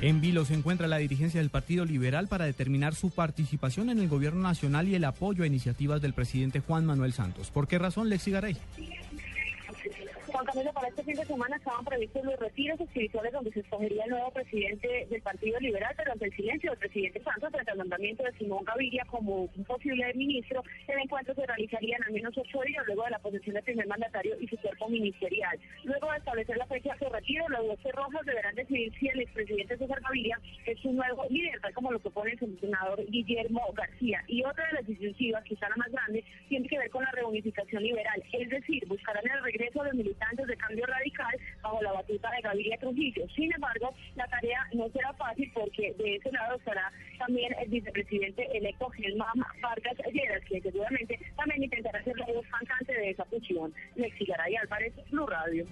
En Vilo se encuentra la dirigencia del Partido Liberal para determinar su participación en el gobierno nacional y el apoyo a iniciativas del presidente Juan Manuel Santos. ¿Por qué razón, Lexi Garay? Juan Camilo, para este fin de semana estaban previstos los retiros espirituales donde se escogería el nuevo presidente del Partido Liberal, pero ante el silencio del presidente Santos al nombramiento de Simón Gaviria como un posible ministro, el encuentro se realizaría en al menos ocho días luego de la posesión del primer mandatario y su cuerpo ministerial. Luego de establecer la fecha de su retiro, los doce rojas deberán decidir si el expresidente César Gaviria es un nuevo líder, tal como lo propone el senador Guillermo García. Y otra de las decisivas, quizá la más grande, tiene que ver con la reunificación liberal, es decir, de los militares de cambio radical bajo la batuta de Gaviria Trujillo. Sin embargo, la tarea no será fácil porque de ese lado estará también el vicepresidente electo Germán Vargas Lleras, que seguramente también intentará ser la voz cantante de esa fusión. Lexi Garay Álvarez, Blue Radio.